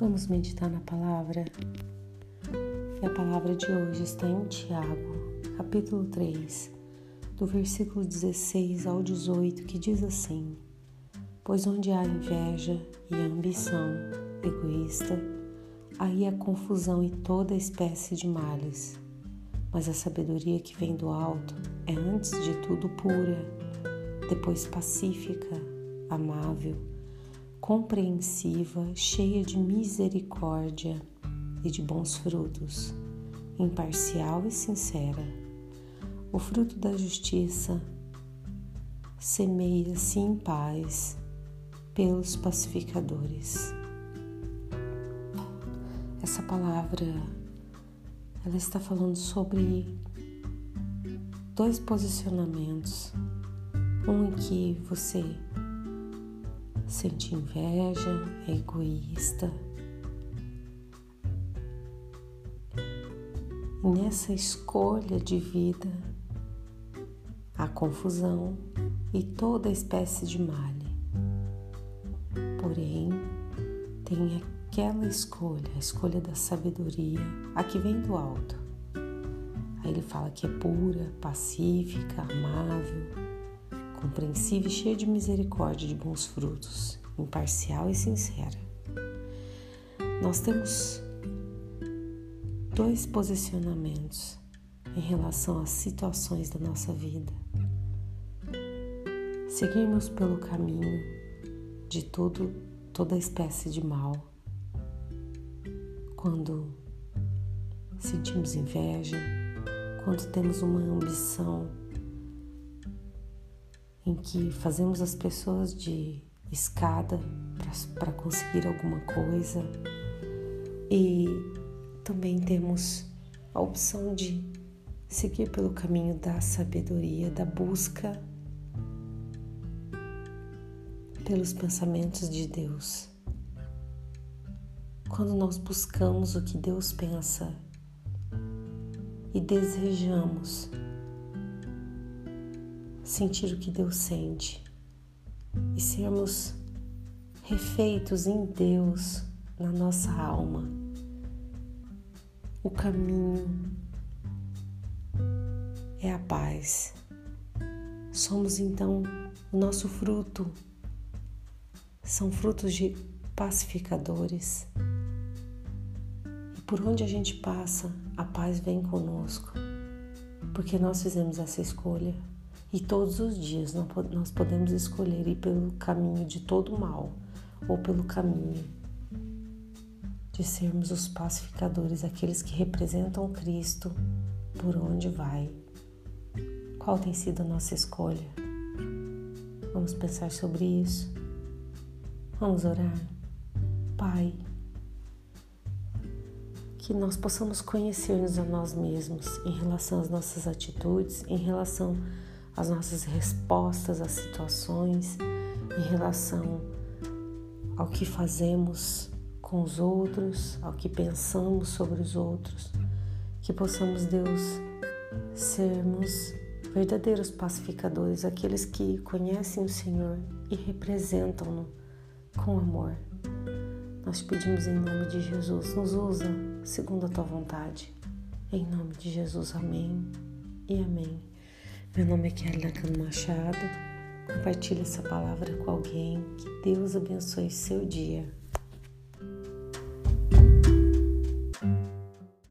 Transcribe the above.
Vamos meditar na palavra. E a palavra de hoje está em Tiago, capítulo 3, do versículo 16 ao 18, que diz assim: Pois onde há inveja e ambição egoísta, aí há confusão e toda espécie de males. Mas a sabedoria que vem do alto é antes de tudo pura, depois pacífica, amável compreensiva, cheia de misericórdia e de bons frutos, imparcial e sincera. O fruto da justiça semeia-se em paz pelos pacificadores. Essa palavra ela está falando sobre dois posicionamentos. Um em que você sente inveja, é egoísta. E nessa escolha de vida, há confusão e toda espécie de malha. Porém, tem aquela escolha, a escolha da sabedoria, a que vem do alto. Aí ele fala que é pura, pacífica, amável, compreensiva e cheia de misericórdia e de bons frutos, imparcial e sincera. Nós temos dois posicionamentos em relação às situações da nossa vida. Seguirmos pelo caminho de tudo, toda espécie de mal. Quando sentimos inveja, quando temos uma ambição em que fazemos as pessoas de escada para conseguir alguma coisa e também temos a opção de seguir pelo caminho da sabedoria, da busca pelos pensamentos de Deus. Quando nós buscamos o que Deus pensa e desejamos sentir o que Deus sente e sermos refeitos em Deus na nossa alma. O caminho é a paz. Somos então o nosso fruto, são frutos de pacificadores. E por onde a gente passa, a paz vem conosco, porque nós fizemos essa escolha. E todos os dias nós podemos escolher ir pelo caminho de todo mal ou pelo caminho de sermos os pacificadores, aqueles que representam Cristo por onde vai. Qual tem sido a nossa escolha? Vamos pensar sobre isso. Vamos orar. Pai, que nós possamos conhecer-nos a nós mesmos em relação às nossas atitudes, em relação as nossas respostas às situações em relação ao que fazemos com os outros, ao que pensamos sobre os outros, que possamos, Deus, sermos verdadeiros pacificadores, aqueles que conhecem o Senhor e representam-no com amor. Nós pedimos em nome de Jesus, nos usa segundo a tua vontade. Em nome de Jesus, amém e amém. Meu nome é Kelly Nakano Machado. Compartilhe essa palavra com alguém. Que Deus abençoe seu dia.